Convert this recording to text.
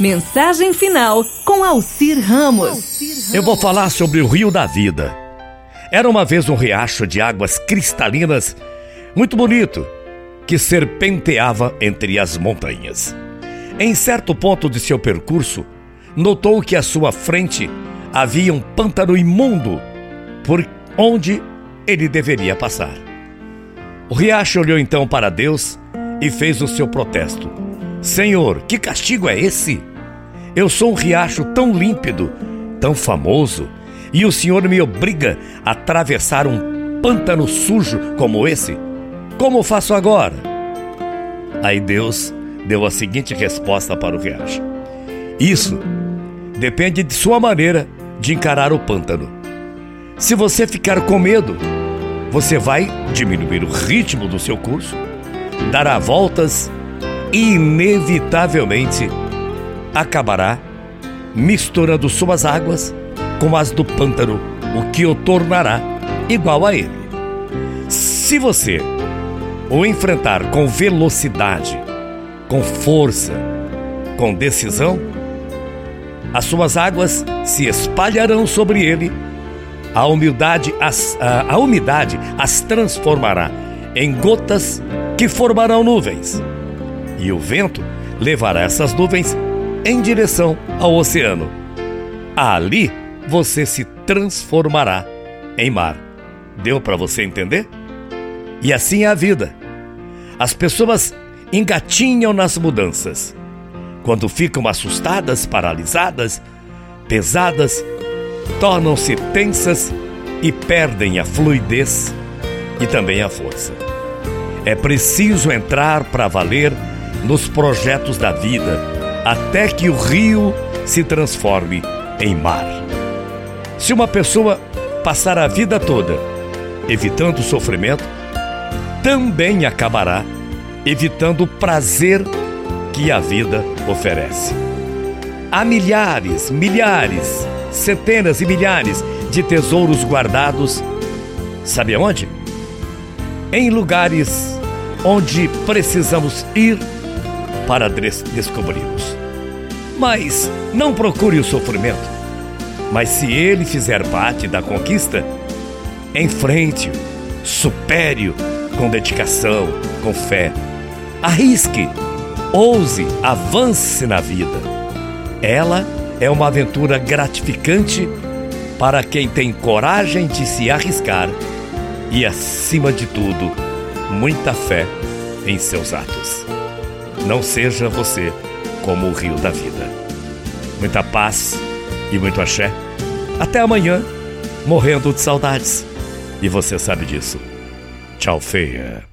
Mensagem final com Alcir Ramos. Eu vou falar sobre o Rio da Vida. Era uma vez um riacho de águas cristalinas, muito bonito, que serpenteava entre as montanhas. Em certo ponto de seu percurso, notou que à sua frente havia um pântano imundo por onde ele deveria passar. O riacho olhou então para Deus e fez o seu protesto: Senhor, que castigo é esse? Eu sou um riacho tão límpido, tão famoso, e o Senhor me obriga a atravessar um pântano sujo como esse? Como faço agora? Aí Deus deu a seguinte resposta para o riacho: Isso depende de sua maneira de encarar o pântano. Se você ficar com medo, você vai diminuir o ritmo do seu curso, dará voltas e, inevitavelmente, acabará misturando suas águas com as do pântano, o que o tornará igual a ele. Se você o enfrentar com velocidade, com força, com decisão, as suas águas se espalharão sobre ele, a umidade as, a, a umidade as transformará em gotas que formarão nuvens, e o vento levará essas nuvens em direção ao oceano. Ali você se transformará em mar. Deu para você entender? E assim é a vida. As pessoas engatinham nas mudanças. Quando ficam assustadas, paralisadas, pesadas, tornam-se tensas e perdem a fluidez e também a força. É preciso entrar para valer nos projetos da vida até que o rio se transforme em mar. Se uma pessoa passar a vida toda evitando o sofrimento, também acabará evitando o prazer que a vida oferece. Há milhares, milhares, centenas e milhares de tesouros guardados, sabe aonde? Em lugares onde precisamos ir para descobri-los. Mas não procure o sofrimento. Mas se ele fizer parte da conquista, enfrente-o, supere-o com dedicação, com fé. Arrisque, ouse, avance na vida. Ela é uma aventura gratificante para quem tem coragem de se arriscar e, acima de tudo, muita fé em seus atos. Não seja você como o rio da vida. Muita paz e muito axé. Até amanhã, morrendo de saudades. E você sabe disso. Tchau, feia.